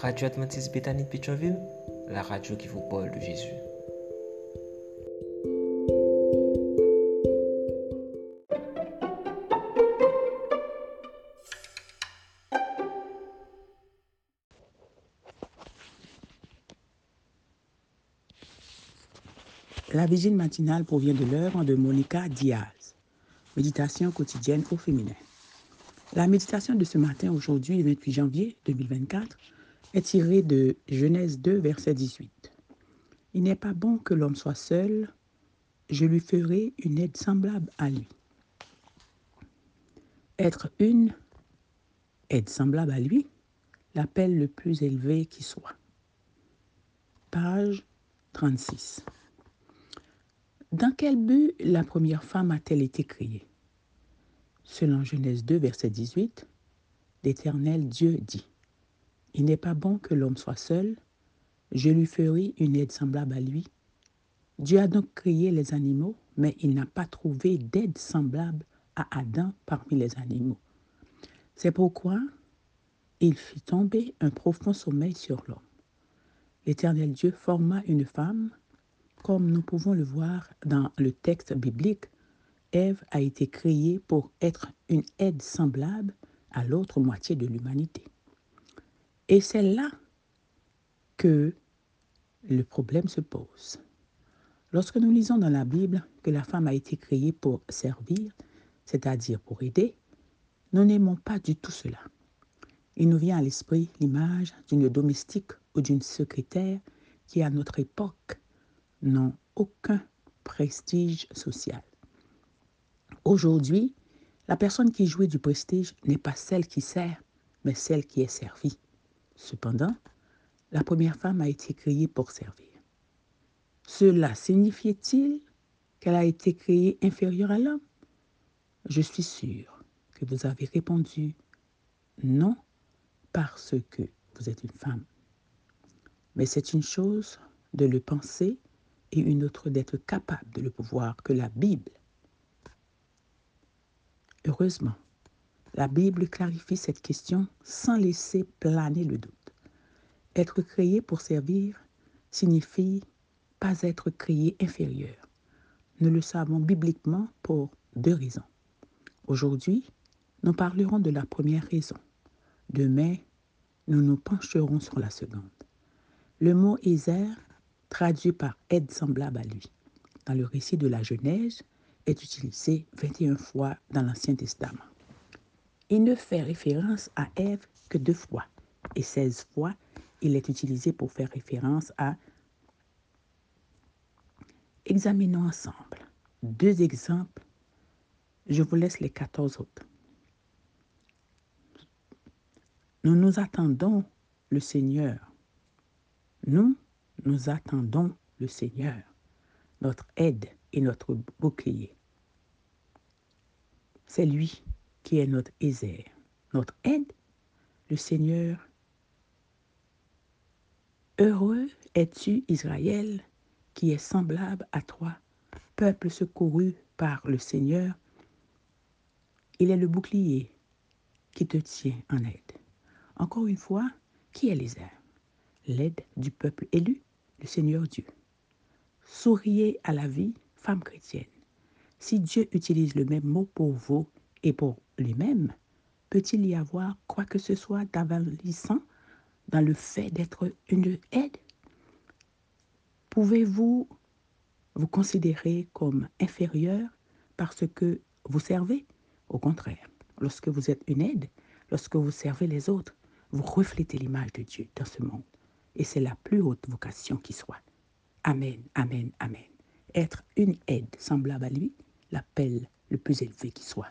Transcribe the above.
Radio Adventiste Bethany de Pétionville, la radio qui vous parle de Jésus. La vigile matinale provient de l'œuvre de Monica Diaz, Méditation quotidienne au féminin. La méditation de ce matin, aujourd'hui, le 28 janvier 2024, est tirée de Genèse 2, verset 18. Il n'est pas bon que l'homme soit seul, je lui ferai une aide semblable à lui. Être une aide semblable à lui, l'appel le plus élevé qui soit. Page 36. Dans quel but la première femme a-t-elle été créée? Selon Genèse 2, verset 18, l'Éternel Dieu dit, Il n'est pas bon que l'homme soit seul, je lui ferai une aide semblable à lui. Dieu a donc créé les animaux, mais il n'a pas trouvé d'aide semblable à Adam parmi les animaux. C'est pourquoi il fit tomber un profond sommeil sur l'homme. L'Éternel Dieu forma une femme comme nous pouvons le voir dans le texte biblique, Ève a été créée pour être une aide semblable à l'autre moitié de l'humanité. Et c'est là que le problème se pose. Lorsque nous lisons dans la Bible que la femme a été créée pour servir, c'est-à-dire pour aider, nous n'aimons pas du tout cela. Il nous vient à l'esprit l'image d'une domestique ou d'une secrétaire qui, à notre époque, n'ont aucun prestige social. Aujourd'hui, la personne qui jouit du prestige n'est pas celle qui sert, mais celle qui est servie. Cependant, la première femme a été créée pour servir. Cela signifiait-il qu'elle a été créée inférieure à l'homme? Je suis sûr que vous avez répondu non parce que vous êtes une femme. Mais c'est une chose de le penser et une autre d'être capable de le pouvoir que la Bible. Heureusement, la Bible clarifie cette question sans laisser planer le doute. Être créé pour servir signifie pas être créé inférieur. Nous le savons bibliquement pour deux raisons. Aujourd'hui, nous parlerons de la première raison. Demain, nous nous pencherons sur la seconde. Le mot Ézer traduit par aide semblable à lui, dans le récit de la Genèse, est utilisé 21 fois dans l'Ancien Testament. Il ne fait référence à Ève que deux fois, et 16 fois, il est utilisé pour faire référence à... Examinons ensemble deux exemples. Je vous laisse les 14 autres. Nous nous attendons le Seigneur. Nous nous attendons le Seigneur, notre aide et notre bouclier. C'est lui qui est notre Ézer, notre aide, le Seigneur. Heureux es-tu, Israël, qui est semblable à toi, peuple secouru par le Seigneur. Il est le bouclier qui te tient en aide. Encore une fois, qui est l'Ézer L'aide du peuple élu le Seigneur Dieu. Souriez à la vie, femme chrétienne. Si Dieu utilise le même mot pour vous et pour lui-même, peut-il y avoir quoi que ce soit d'avalissant dans le fait d'être une aide? Pouvez-vous vous considérer comme inférieur parce que vous servez? Au contraire, lorsque vous êtes une aide, lorsque vous servez les autres, vous reflétez l'image de Dieu dans ce monde et c'est la plus haute vocation qui soit. Amen, amen, amen. Être une aide semblable à lui, l'appel le plus élevé qui soit.